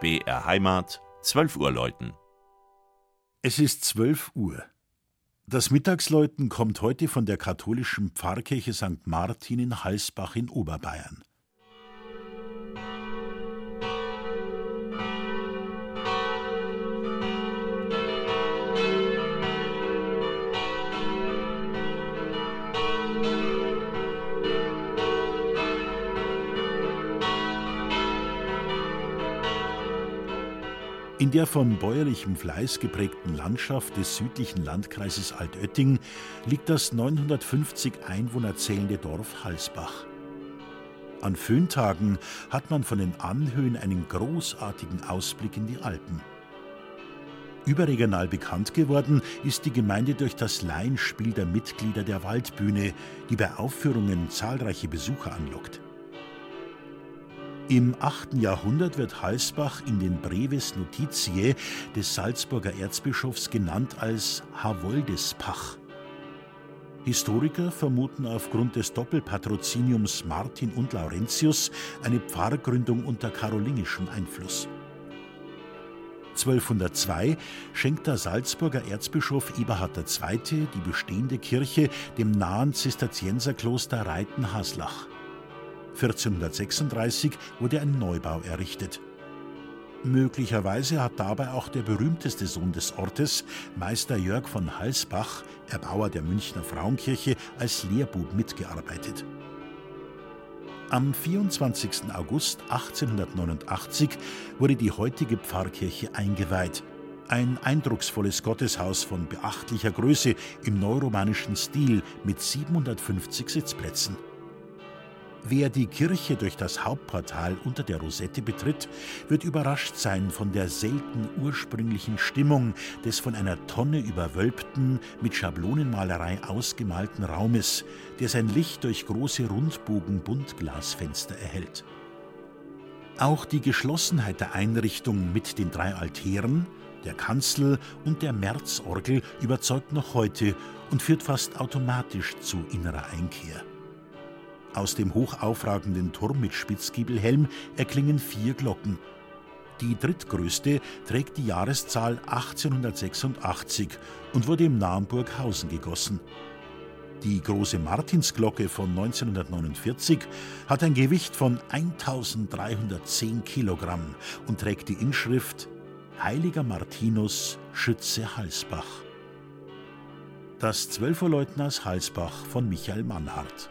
BR Heimat, 12 Uhr läuten. Es ist 12 Uhr. Das Mittagsläuten kommt heute von der katholischen Pfarrkirche St. Martin in Halsbach in Oberbayern. In der von bäuerlichem Fleiß geprägten Landschaft des südlichen Landkreises Altötting liegt das 950 Einwohner zählende Dorf Halsbach. An Föhntagen hat man von den Anhöhen einen großartigen Ausblick in die Alpen. Überregional bekannt geworden ist die Gemeinde durch das Laienspiel der Mitglieder der Waldbühne, die bei Aufführungen zahlreiche Besucher anlockt. Im 8. Jahrhundert wird Halsbach in den Breves Notitiae des Salzburger Erzbischofs genannt als Havoldespach. Historiker vermuten aufgrund des Doppelpatroziniums Martin und Laurentius eine Pfarrgründung unter karolinischem Einfluss. 1202 schenkt der Salzburger Erzbischof Eberhard II. die bestehende Kirche dem nahen Zisterzienserkloster Reiten-Haslach. 1436 wurde ein Neubau errichtet. Möglicherweise hat dabei auch der berühmteste Sohn des Ortes, Meister Jörg von Halsbach, Erbauer der Münchner Frauenkirche, als Lehrbub mitgearbeitet. Am 24. August 1889 wurde die heutige Pfarrkirche eingeweiht. Ein eindrucksvolles Gotteshaus von beachtlicher Größe im neuromanischen Stil mit 750 Sitzplätzen. Wer die Kirche durch das Hauptportal unter der Rosette betritt, wird überrascht sein von der selten ursprünglichen Stimmung des von einer Tonne überwölbten, mit Schablonenmalerei ausgemalten Raumes, der sein Licht durch große Rundbogen-Buntglasfenster erhält. Auch die Geschlossenheit der Einrichtung mit den drei Altären, der Kanzel und der Märzorgel überzeugt noch heute und führt fast automatisch zu innerer Einkehr. Aus dem hochaufragenden Turm mit Spitzgiebelhelm erklingen vier Glocken. Die drittgrößte trägt die Jahreszahl 1886 und wurde im nahen gegossen. Die große Martinsglocke von 1949 hat ein Gewicht von 1310 Kilogramm und trägt die Inschrift Heiliger Martinus, Schütze Halsbach. Das Zwölferleutners Halsbach von Michael Mannhardt.